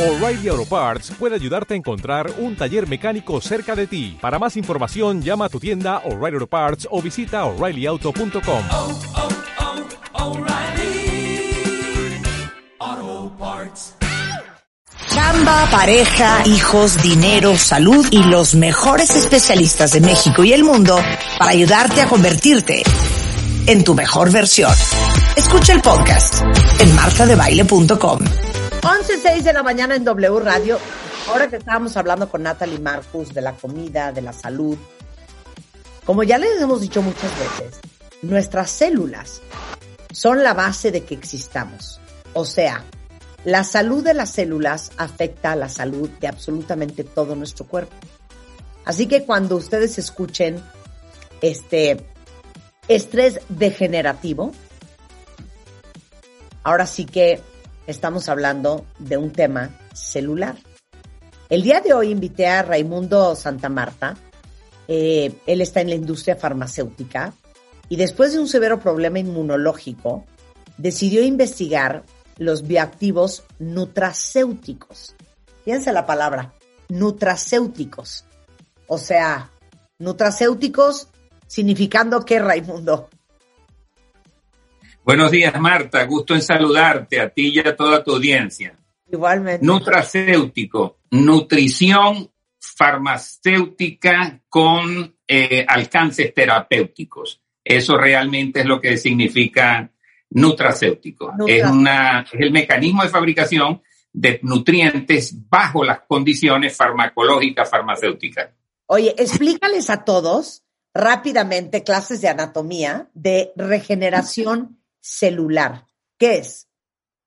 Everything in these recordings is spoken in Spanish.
O'Reilly Auto Parts puede ayudarte a encontrar un taller mecánico cerca de ti. Para más información, llama a tu tienda O'Reilly Auto Parts o visita oreillyauto.com. oh, oh, Parts. Chamba, pareja, hijos, dinero, salud y los mejores especialistas de México y el mundo para ayudarte a convertirte en tu mejor versión. Escucha el podcast en martadebaile.com. 11.06 de la mañana en W Radio. Ahora que estábamos hablando con Natalie Marcus de la comida, de la salud, como ya les hemos dicho muchas veces, nuestras células son la base de que existamos. O sea, la salud de las células afecta a la salud de absolutamente todo nuestro cuerpo. Así que cuando ustedes escuchen este estrés degenerativo, ahora sí que estamos hablando de un tema celular. El día de hoy invité a Raimundo Santa Marta. Eh, él está en la industria farmacéutica y después de un severo problema inmunológico, decidió investigar los bioactivos nutracéuticos. Fíjense la palabra, nutracéuticos. O sea, nutracéuticos significando qué, Raimundo. Buenos días, Marta. Gusto en saludarte a ti y a toda tu audiencia. Igualmente. Nutracéutico, nutrición farmacéutica con eh, alcances terapéuticos. Eso realmente es lo que significa nutracéutico. Nutra- Es, una, es el mecanismo de fabricación de nutrientes bajo las condiciones farmacológicas farmacéuticas. Oye, explícales a todos rápidamente clases de anatomía de regeneración celular. ¿Qué es?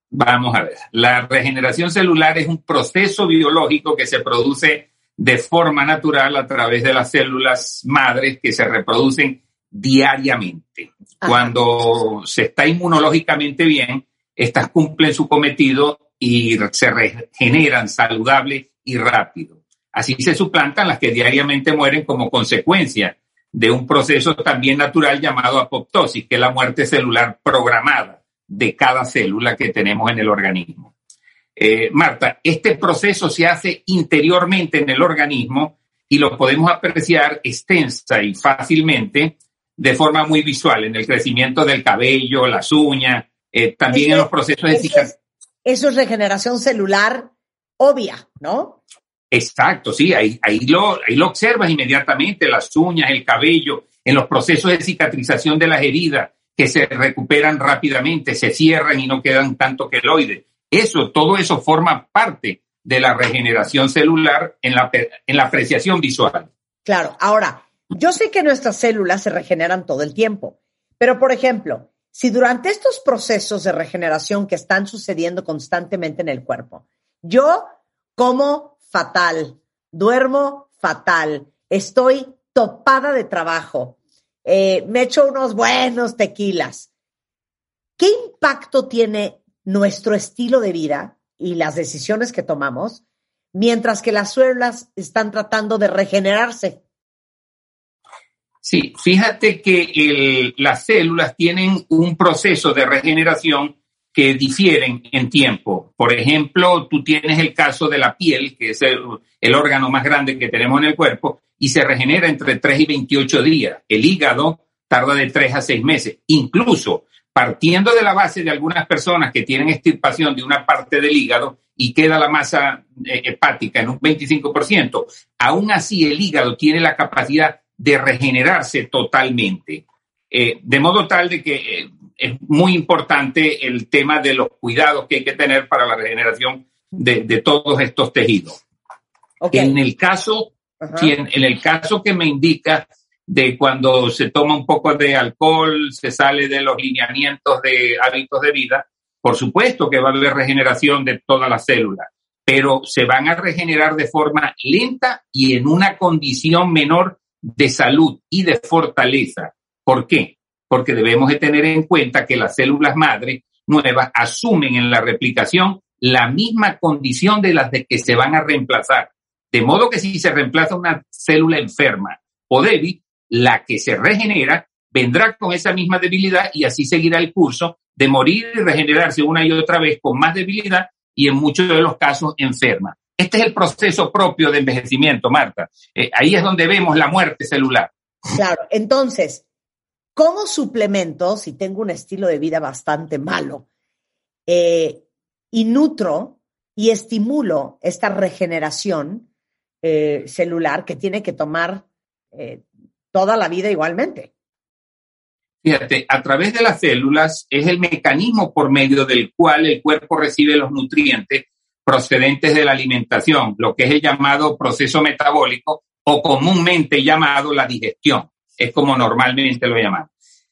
Vamos a ver. La regeneración celular es un proceso biológico que se produce de forma natural a través de las células madres que se reproducen diariamente. Ajá. Cuando se está inmunológicamente bien, estas cumplen su cometido y se regeneran saludable y rápido. Así se suplantan las que diariamente mueren como consecuencia de un proceso también natural llamado apoptosis, que es la muerte celular programada de cada célula que tenemos en el organismo. Eh, Marta, este proceso se hace interiormente en el organismo y lo podemos apreciar extensa y fácilmente de forma muy visual en el crecimiento del cabello, las uñas, eh, también en los procesos de cicatrización. es- Eso es regeneración celular obvia, ¿no? Exacto, sí, ahí, lo, observas inmediatamente, las uñas, el cabello, en los procesos de cicatrización de las heridas que se recuperan rápidamente, se cierran y no quedan tanto queloides. Eso, todo eso forma parte de la regeneración celular en la apreciación visual. Claro. Ahora, yo sé que nuestras células se regeneran todo el tiempo, pero por ejemplo, si durante estos procesos de regeneración que están sucediendo constantemente en el cuerpo, yo como fatal, duermo fatal, estoy topada de trabajo, eh, me echo unos buenos tequilas, ¿qué impacto tiene nuestro estilo de vida y las decisiones que tomamos mientras que las células están tratando de regenerarse? Sí, fíjate que las células tienen un proceso de regeneración que difieren en tiempo. Por ejemplo, tú tienes el caso de la piel, que es el, órgano más grande que tenemos en el cuerpo, y se regenera entre 3 y 28 días. El hígado tarda de 3 a 6 meses. Incluso partiendo de la base de algunas personas que tienen extirpación de una parte del hígado y queda la masa eh, hepática en un 25%, aún así el hígado tiene la capacidad de regenerarse totalmente. Eh, de modo tal de que eh, es muy importante el tema de los cuidados que hay que tener para la regeneración de, de todos estos tejidos. Ok. En el caso, si en, en el caso que me indica de cuando se toma un poco de alcohol, se sale de los lineamientos de hábitos de vida, por supuesto que va a haber regeneración de todas las células, pero se van a regenerar de forma lenta y en una condición menor de salud y de fortaleza. ¿Por qué? Porque debemos de tener en cuenta que las células madre nuevas asumen en la replicación la misma condición de las de que se van a reemplazar. De modo que si se reemplaza una célula enferma o débil, la que se regenera vendrá con esa misma debilidad y así seguirá el curso de morir y regenerarse una y otra vez con más debilidad y en muchos de los casos enferma. Este es el proceso propio de envejecimiento, Marta. Eh, ahí es donde vemos la muerte celular. Claro, entonces, ¿cómo suplemento si tengo un estilo de vida bastante malo eh, y nutro y estimulo esta regeneración eh, celular que tiene que tomar eh, toda la vida igualmente? Fíjate, a través de las células es el mecanismo por medio del cual el cuerpo recibe los nutrientes procedentes de la alimentación, lo que es el llamado proceso metabólico o comúnmente llamado la digestión. Es como normalmente lo llamamos.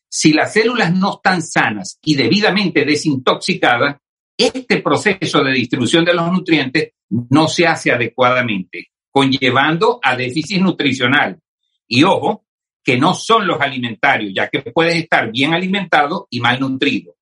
Si las células no están sanas y debidamente desintoxicadas, este proceso de distribución de los nutrientes no se hace adecuadamente, conllevando a déficit nutricional. Y ojo, que no son los alimentarios, ya que puedes estar bien alimentado y mal nutrido.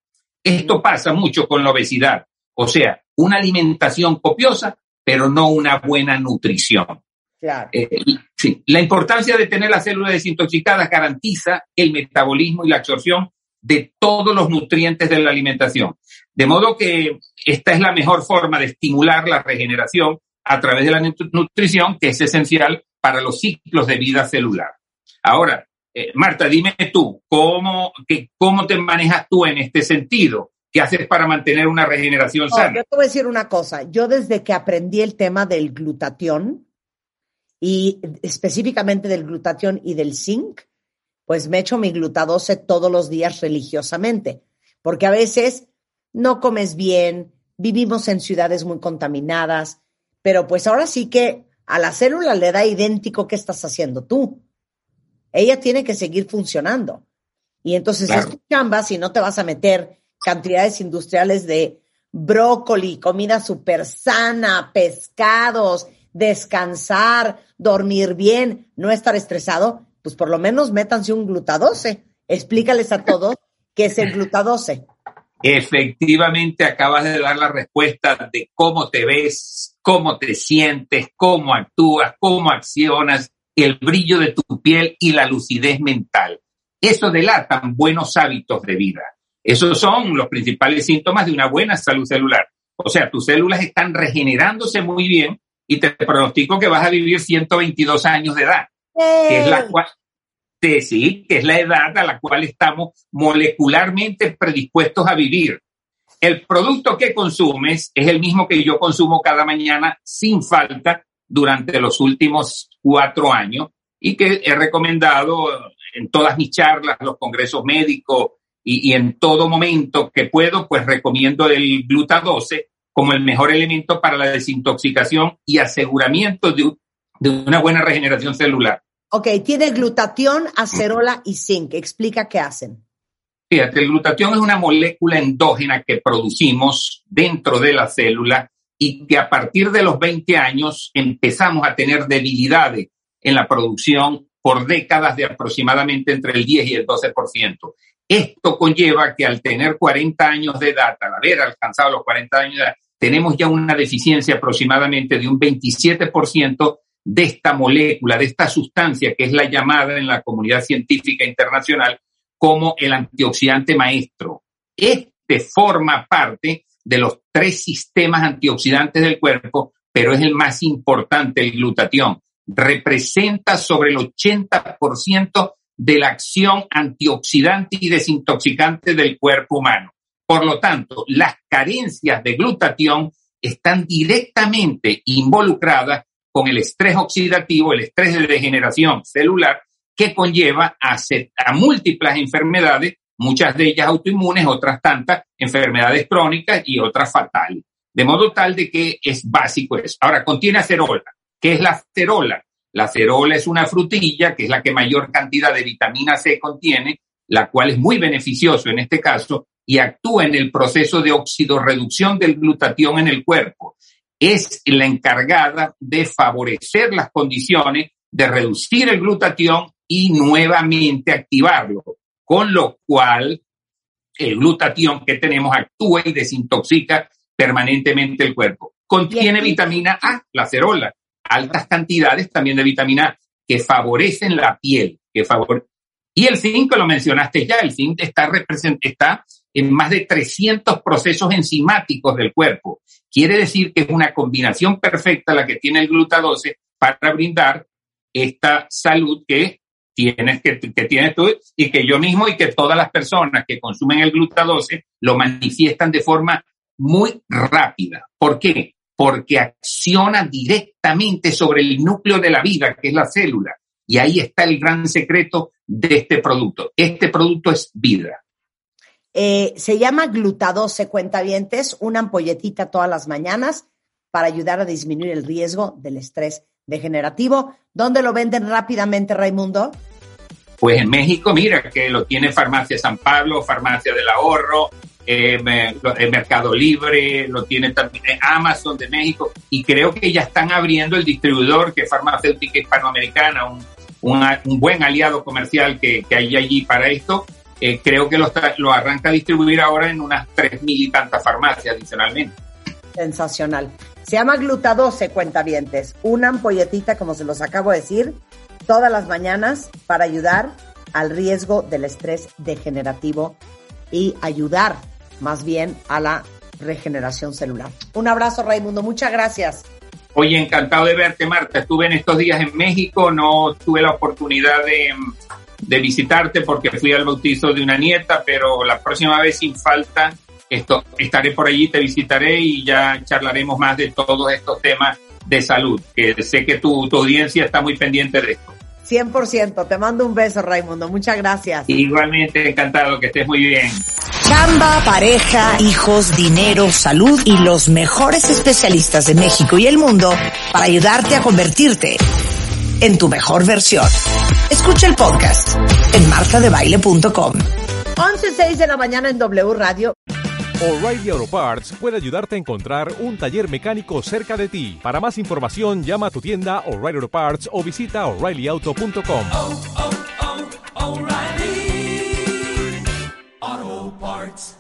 Esto pasa mucho con la obesidad, o sea, una alimentación copiosa, pero no una buena nutrición. Eh, sí. La importancia de tener las células desintoxicadas garantiza el metabolismo y la absorción de todos los nutrientes de la alimentación. De modo que esta es la mejor forma de estimular la regeneración a través de la nutrición, que es esencial para los ciclos de vida celular. Ahora, eh, Marta, dime tú, ¿cómo, que, ¿cómo te manejas tú en este sentido? ¿Qué haces para mantener una regeneración sana? Yo te voy a decir una cosa. Yo desde que aprendí el tema del glutatión, y específicamente del glutatión y del zinc, pues me echo mi glutadose todos los días religiosamente, porque a veces no comes bien, vivimos en ciudades muy contaminadas, pero pues ahora sí que a la célula le da idéntico qué estás haciendo tú. Ella tiene que seguir funcionando. Y entonces es tu chamba si no te vas a meter cantidades industriales de brócoli, comida súper sana, pescados, descansar, dormir bien, no estar estresado, pues por lo menos métanse un glutadose. Explícales a todos qué es el glutadose. Efectivamente, acabas de dar la respuesta de cómo te ves, cómo te sientes, cómo actúas, cómo accionas, el brillo de tu piel y la lucidez mental. Eso delatan buenos hábitos de vida. Esos son los principales síntomas de una buena salud celular. O sea, tus células están regenerándose muy bien y te pronostico que vas a vivir 122 años de edad, que es la cual, sí, que es la edad a la cual estamos molecularmente predispuestos a vivir. El producto que consumes es el mismo que yo consumo cada mañana sin falta durante los últimos cuatro años y que he recomendado en todas mis charlas, los congresos médicos y, y en todo momento que puedo, pues recomiendo el Gluta 12 como el mejor elemento para la desintoxicación y aseguramiento de, una buena regeneración celular. Ok, tiene glutatión, acerola y zinc. Explica qué hacen. Fíjate, el glutatión es una molécula endógena que producimos dentro de la célula y que a partir de los 20 años empezamos a tener debilidades en la producción por décadas de aproximadamente entre el 10 y el 12%. Esto conlleva que al tener 40 años de edad, al haber alcanzado los 40 años de edad, tenemos ya una deficiencia aproximadamente de un 27% de esta molécula, de esta sustancia que es la llamada en la comunidad científica internacional como el antioxidante maestro. Este forma parte de los tres sistemas antioxidantes del cuerpo, pero es el más importante, el glutatión. Representa sobre el 80% de la acción antioxidante y desintoxicante del cuerpo humano. Por lo tanto, las carencias de glutatión están directamente involucradas con el estrés oxidativo, el estrés de degeneración celular, que conlleva a, múltiples enfermedades, muchas de ellas autoinmunes, otras tantas enfermedades crónicas y otras fatales. De modo tal de que es básico eso. Ahora, contiene acerola. ¿Qué es la acerola? La acerola es una frutilla, que es la que mayor cantidad de vitamina C contiene, la cual es muy beneficioso en este caso, y actúa en el proceso de oxidorreducción del glutatión en el cuerpo. Es la encargada de favorecer las condiciones de reducir el glutatión y nuevamente activarlo, con lo cual el glutatión que tenemos actúa y desintoxica permanentemente el cuerpo. Contiene vitamina A, la cerola, altas cantidades también de vitamina A que favorecen la piel, que y el zinc, lo mencionaste ya, el zinc está, está en más de 300 procesos enzimáticos del cuerpo. Quiere decir que es una combinación perfecta la que tiene el gluta-12 para brindar esta salud que tienes, que, tienes tú y que yo mismo y que todas las personas que consumen el gluta-12 lo manifiestan de forma muy rápida. ¿Por qué? Porque acciona directamente sobre el núcleo de la vida, que es la célula. Y ahí está el gran secreto de este producto. Este producto es vida. Eh, se llama glutadose cuentavientes, una ampolletita todas las mañanas para ayudar a disminuir el riesgo del estrés degenerativo. ¿Dónde lo venden rápidamente, Raimundo? Pues en México, mira, que lo tiene Farmacia San Pablo, Farmacia del Ahorro, eh, Mercado Libre, lo tiene también Amazon de México, y creo que ya están abriendo el distribuidor, que es Farmacéutica Hispanoamericana, un, buen aliado comercial que, hay allí para esto. Eh, creo que lo, lo arranca a distribuir ahora en unas tres mil y tantas farmacias adicionalmente. Sensacional. Se llama glutadose, cuentavientes. Una ampolletita, como se los acabo de decir, todas las mañanas para ayudar al riesgo del estrés degenerativo y ayudar más bien a la regeneración celular. Un abrazo, Raimundo. Muchas gracias. Oye, encantado de verte, Marta. Estuve en estos días en México, no tuve la oportunidad de, de visitarte porque fui al bautizo de una nieta, pero la próxima vez sin falta esto, estaré por allí, te visitaré y ya charlaremos más de todos estos temas de salud, que sé que tu, tu audiencia está muy pendiente de esto. 100%. Te mando un beso, Raimundo. Muchas gracias. Igualmente, encantado, que estés muy bien. Chamba, pareja, hijos, dinero, salud y los mejores especialistas de México y el mundo para ayudarte a convertirte en tu mejor versión. Escucha el podcast en martadebaile.com. 11.06 de la mañana en W Radio. O'Reilly Auto Parts puede ayudarte a encontrar un taller mecánico cerca de ti. Para más información, llama a tu tienda O'Reilly Auto Parts o visita oreillyauto.com. Oh, oh, oh, O'Reilly Auto Parts.